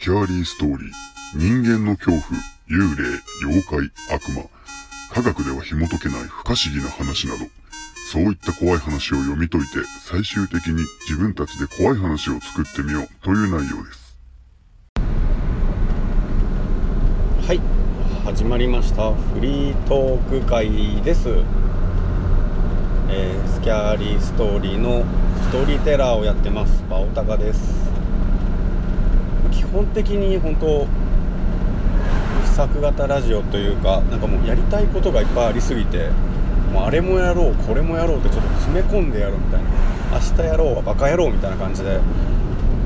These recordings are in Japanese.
スキャーリーストーリー、人間の恐怖、幽霊、妖怪、悪魔、科学では紐解けない不可思議な話など、そういった怖い話を読み解いて、最終的に自分たちで怖い話を作ってみよう。という内容です。はい。始まりました。フリートーク会です、えー、スキャーリーストーリーのストーリーテラーをやってます。バオタカです。本的に本当作型ラジオというかなんかもうやりたいことがいっぱいありすぎてもうあれもやろうこれもやろうってちょっと詰め込んでやるみたいな。明日やろうはバカ野郎みたいな感じで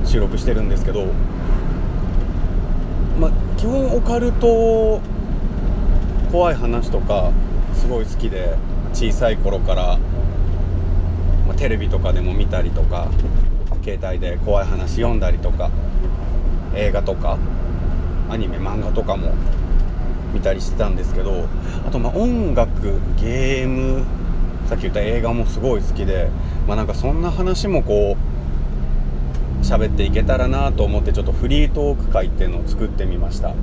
収録してるんですけどまあ基本オカルト怖い話とかすごい好きで小さい頃から、まあ、テレビとかでも見たりとか携帯で怖い話読んだりとか映画とかアニメ漫画とかも見たりしてたんですけどあとま音楽ゲームさっき言った映画もすごい好きでまあなんかそんな話もこう喋っていけたらなと思ってちょっとフリートーク会っていうのを作ってみました。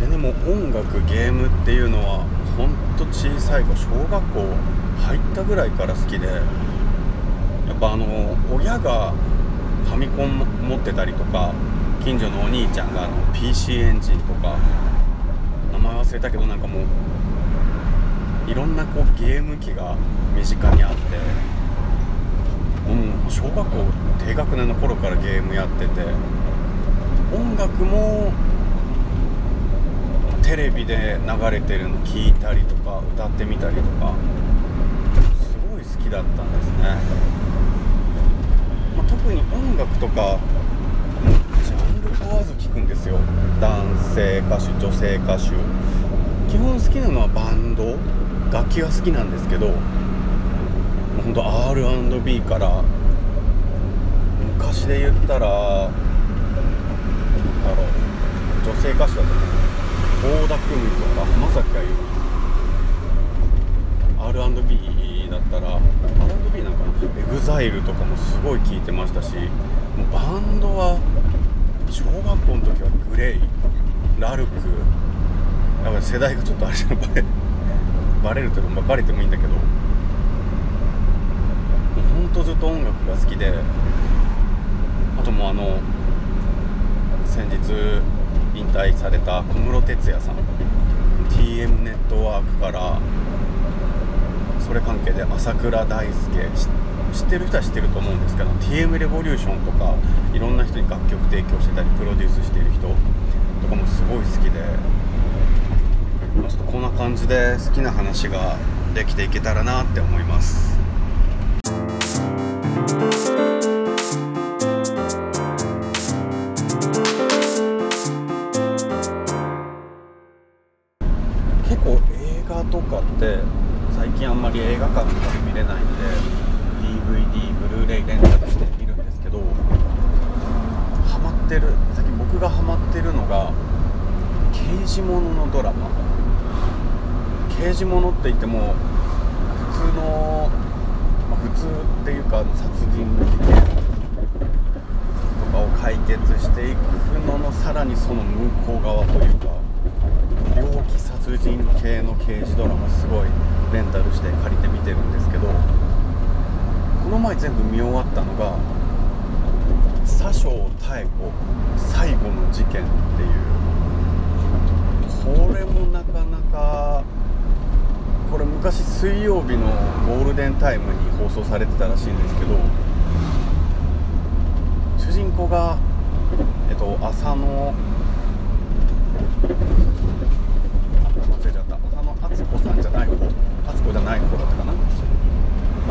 でねも音楽ゲームっていうのはほんと小さい子小学校入ったぐらいから好きでやっぱあの親がァミコン持ってたりとか近所のお兄ちゃんがあの PC エンジンとか名前忘れたけどなんかもういろんなこうゲーム機が身近にあってもう小学校低学年の頃からゲームやってて音楽もテレビで流れてるの聞いたりとか歌ってみたりとかすごい好きだったんですね、特に音楽とかジャンル問わず聴くんですよ。男性歌手女性歌手。基本好きなのはバンド。楽器は好きなんですけどほんと R&B から昔で言ったらなんだろう。女性歌手だと倖田來未とか浜崎あゆみ。R&B だったら R&B なんかな EXILE とかもすごい聴いてましたしもうバンドは小学校の時はグレイラルクやっぱ世代がちょっとあれじゃんバレバレるというかバレてもいいんだけどもうほんとずっと音楽が好きであともうあの先日引退された小室哲哉さん TM ネットワークからそれ関係で朝倉大輔知ってる人は知ってると思うんですけど TM レボリューションとかいろんな人に楽曲提供してたりプロデュースしている人とかもすごい好きでちょっとこんな感じで好きな話ができていけたらなって思います。刑事ものって言っても普通の、まあ、普通っていうか殺人事件とかを解決していくののさらにその向こう側というか猟奇殺人系の刑事ドラマすごいレンタルして借りて見てるんですけどこの前全部見終わったのが「佐生妙子最後の事件」っていうこれもなかなか昔水曜日のゴールデンタイムに放送されてたらしいんですけど主人公がえっと浅野忘れちゃった。浅野敦子さんじゃない方敦子じゃない方だったかな。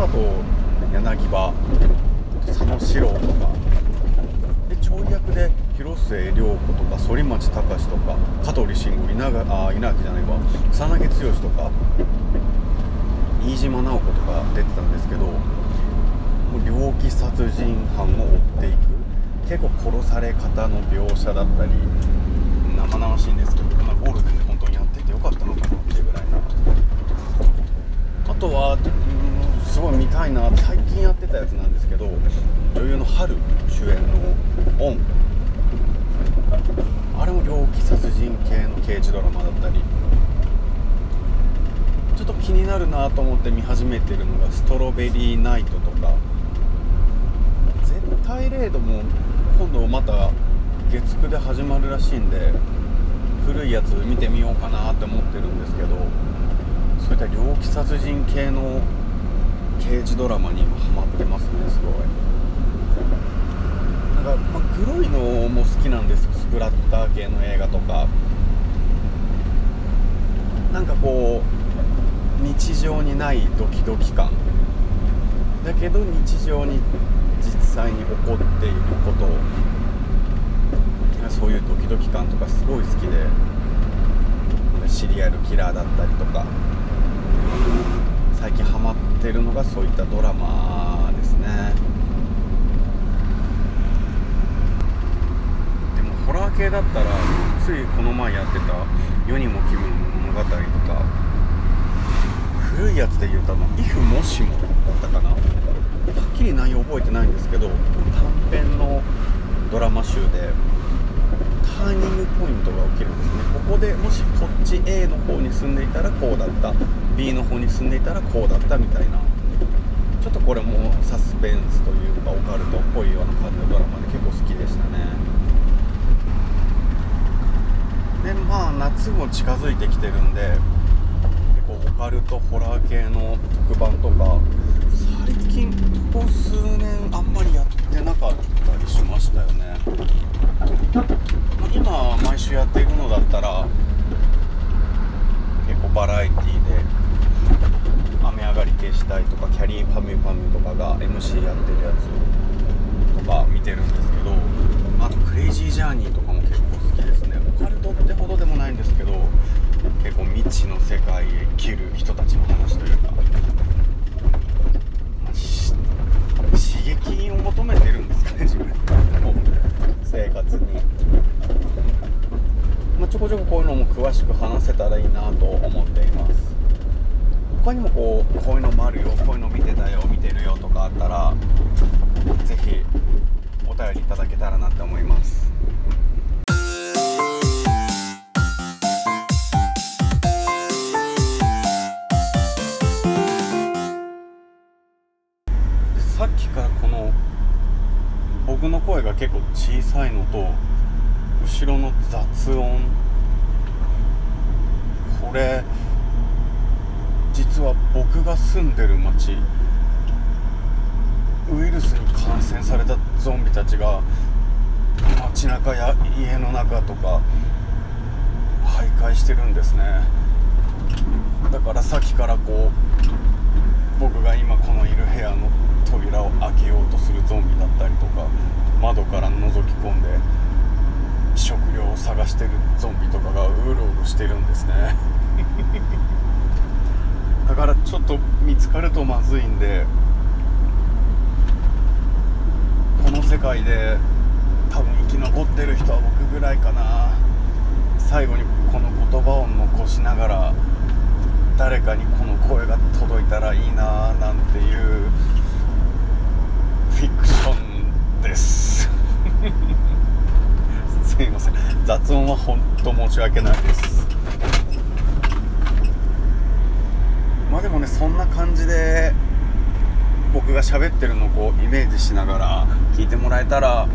あと柳葉佐野史郎とか。でちょい役で広末涼子とか反町隆史とか香取慎吾稲あ稲垣じゃないわ。草薙剛とか。飯島直子とか出てたんですけどもう猟奇殺人犯を追っていく。結構殺され方の描写だったり生々しいんですけど、まあ、ゴールデンで本当にやっててよかったのかなっていうぐらいな。あとはうんすごい見たいな最近やってたやつなんですけど女優の春主演の「オン」殺人系の刑事ドラマだったりょっと気になるなと思って見始めてるのが「ストロベリーナイト」とか「絶対レード」も今度また月9で始まるらしいんで古いやつ見てみようかなって思ってるんですけどそういった猟奇殺人系の刑事ドラマに今ハマってますねすごい。なんか、まあ、黒いのも好きなんですスプラッター系の映画とか。なんかこう日常にないドキドキ感。だけど日常に実際に起こっていること。をそういうドキドキ感とかすごい好きで。シリアルキラーだったりとか。最近ハマってるのがそういったドラマですね。でもホラー系だったらついこの前やってた「世にも奇妙物語」とか古いやつで言うとあの「if もしも」だったかな。はっきり内容覚えてないんですけど短編のドラマ集でターニングポイントが起きるんですね。ここでもしこっち A の方に住んでいたらこうだった。B の方に住んでいたらこうだったみたいな。ちょっとこれもサスペンスというかオカルトっぽいような感じのドラマで結構好きでしたね。でまあ夏も近づいてきてるんでカルトホラー系の特番とか最近ここ数年あんまりやってなかったりしましたよね今毎週やっているのだったら結構バラエティーで雨上がり消したいとかキャリーパミュパミュとかが MC やってるやつとか見てるんですけどあとクレイジージャーニーとかも結構好きですねオカルトってほどでもないんですけど結構未知の世界へ生きる人たちの話というか、まあし刺激を求めてるんですかね自分の生活に、まあ、ちょこちょここういうのも詳しく話せたらいいなと思っています。他にもこうこういうのもあるよこういうの見てたよ見てるよとかあったら是非お便りいただけたらなって思います。さっきからこの僕の声が結構小さいのと後ろの雑音これ実は僕が住んでる町ウイルスに感染されたゾンビたちが街中や家の中とか徘徊してるんですね。だからさっきからこう僕が今このいる部屋の扉を開けようとするゾンビだったりとか窓から覗き込んで食料を探してるゾンビとかがうろうろしてるんですね。だからちょっと見つかるとまずいんでこの世界で多分生き残ってる人は僕ぐらいかな。最後にこの言葉を残しながら誰かにこの声が届いたらいいななんていうフィクションです。すいません。雑音は本当申し訳ないですまあでもねそんな感じで僕が喋ってるのをこうイメージしながら聞いてもらえたら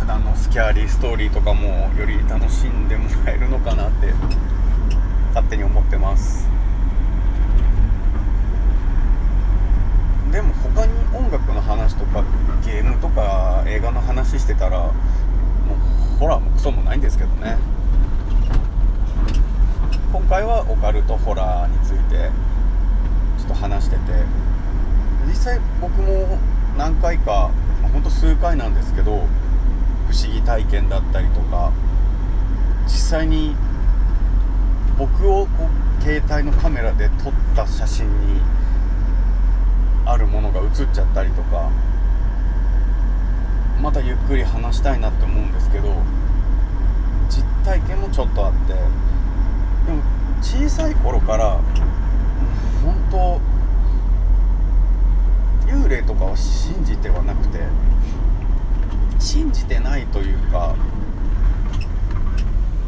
普段のスキャーリーストーリーとかもより楽しんでもらえるのかなって勝手に思ってます。でも他に音楽の話とかゲームとか映画の話してたらもうホラーもクソもないんですけどね。今回はオカルトホラーについてちょっと話してて。実際僕も何回かほんと数回なんですけど不思議体験だったりとか実際に僕をこう携帯のカメラで撮った写真にあるものが写っちゃったりとかまたゆっくり話したいなって思うんですけど実体験もちょっとあってでも小さい頃から本当幽霊とかは信じてはなくて信じてないというか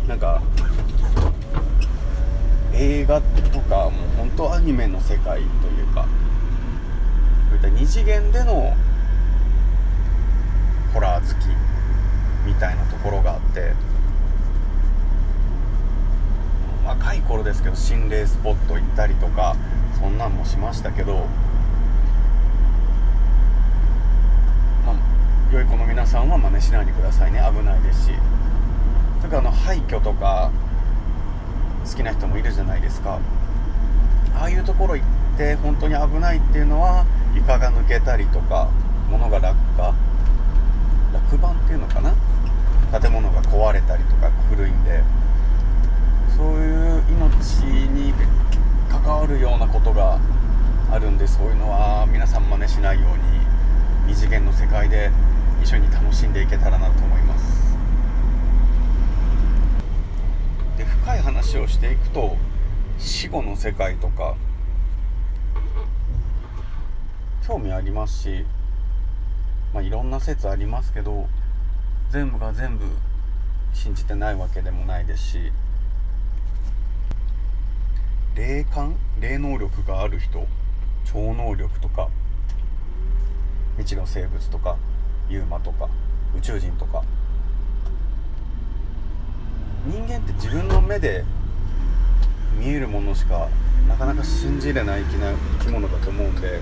なんか映画とかもう本当アニメの世界というかそういった二次元でのホラー好きみたいなところがあってですけど心霊スポット行ったりとかそんなんもしましたけど、ま、良い子の皆さんは真似しないでくださいね。危ないですし。それからあの廃墟とか好きな人もいるじゃないですか。ああいうところ行って本当に危ないっていうのは床が抜けたりとか物が落下。落盤っていうのかな？建物が壊れたりとか古いんで。そういう命に関わるようなことがあるんでそういうのは皆さん真似しないように二次元の世界で一緒に楽しんでいけたらなと思います。で深い話をしていくと死後の世界とか興味ありますしまあいろんな説ありますけど全部が全部信じてないわけでもないですし霊感？霊能力がある人？超能力とか？未知の生物とか？ユーマとか？宇宙人とか？人間って自分の目で見えるものしかなかなか信じれないきな生き物だと思うんで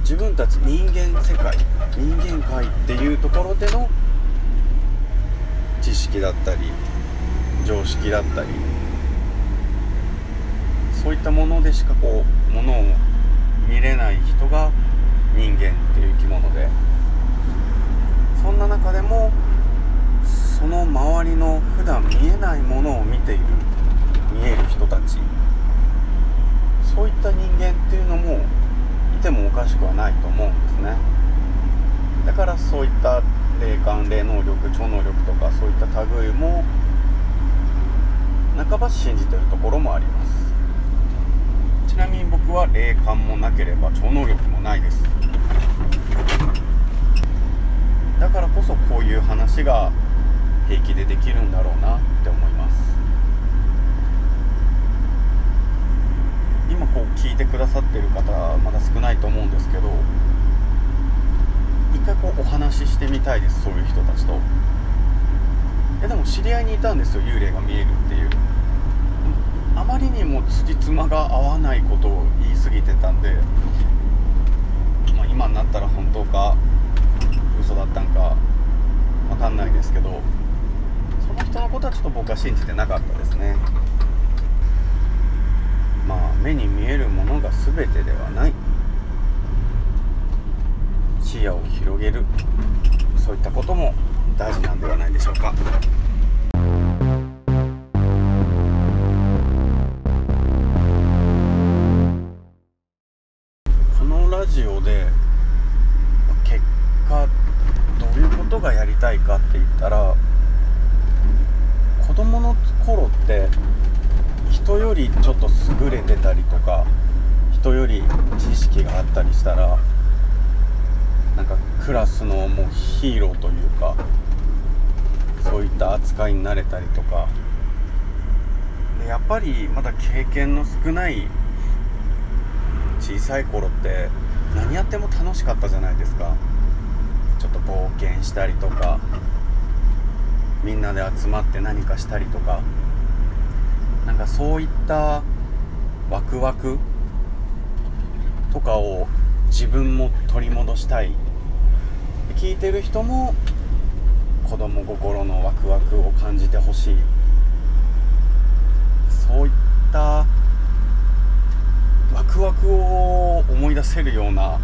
自分たち人間世界人間界っていうところでの知識だったり常識だったりそういったものでしかこうものを見れない人が人間っていう生き物で。そんな中でもその周りの普段見えないものを見ている見える人たち。そういった人間っていうのもいてもおかしくはないと思うんですね。だからそういった霊感霊能力超能力とかそういった類も半ば信じてるところもあります。ちなみに僕は霊感もなければ超能力もないです。だからこそこういう話が平気でできるんだろうなって思います。今こう聞いてくださってる方まだ少ないと思うんですけど一回こうお話ししてみたいですそういう人たちと。いやでも知り合いにいたんですよ幽霊が見えるっていう。あまりにも辻褄が合わないことを言い過ぎてたんで、まあ、今になったら本当か嘘だったんか分かんないですけどその人のことはちょっと僕は信じてなかったですね。まあ目に見えるものが全てではない。視野を広げる。そういったことも大事なんではないでしょうか。クラスのもうヒーローというかそういった扱いになれたりとか。でやっぱりまだ経験の少ない小さい頃って何やっても楽しかったじゃないですか。ちょっと冒険したりとかみんなで集まって何かしたりとか。なんかそういったワクワクとかを自分も取り戻したい。聞いてる人も子供心のワクワクを感じてほしい。そういったワクワクを思い出せるような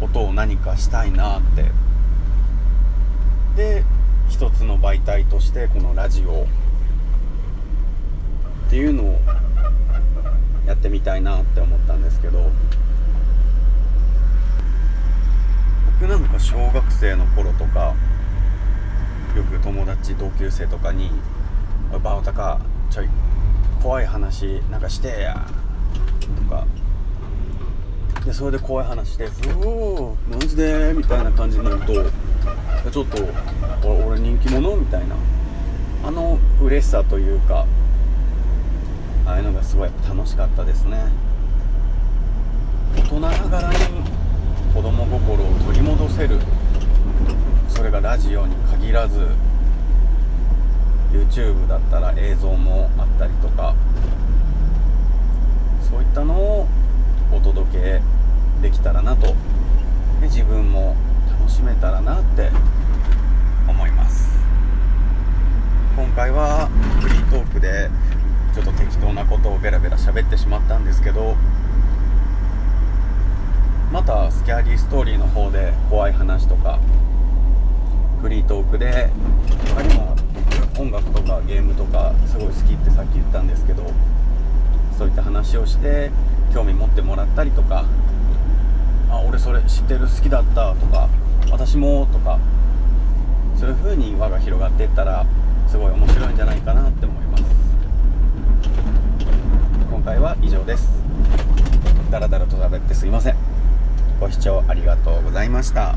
ことを何かしたいなって。で一つの媒体としてこのラジオ。っていうのをやってみたいなって思ったんですけど。僕なんか小学生の頃とかよく友達同級生とかに「バオタカちょい怖い話なんかしてや」とか。でそれで怖い話して「うおマジで?」みたいな感じになるとちょっと俺人気者？みたいな。あの嬉しさというかああいうのがすごい楽しかったですね。大人ながらに子供心を取り戻せる。それがラジオに限らず YouTube だったら映像もあったりとかそういったのをお届けできたらなと。で自分も楽しめたらなって思います。今回はフリートークでちょっと適当なことをベラベラ喋ってしまったんですけどまたスキャーリーストーリーの方で怖い話とかフリートークで他にも音楽とかゲームとかすごい好きってさっき言ったんですけどそういった話をして興味持ってもらったりとかあ俺それ知ってる好きだったとか私もとかそういう風に輪が広がっていったらすごい面白いんじゃないかなって思います。今回は以上です。ダラダラと喋ってすいません。ご視聴ありがとうございました。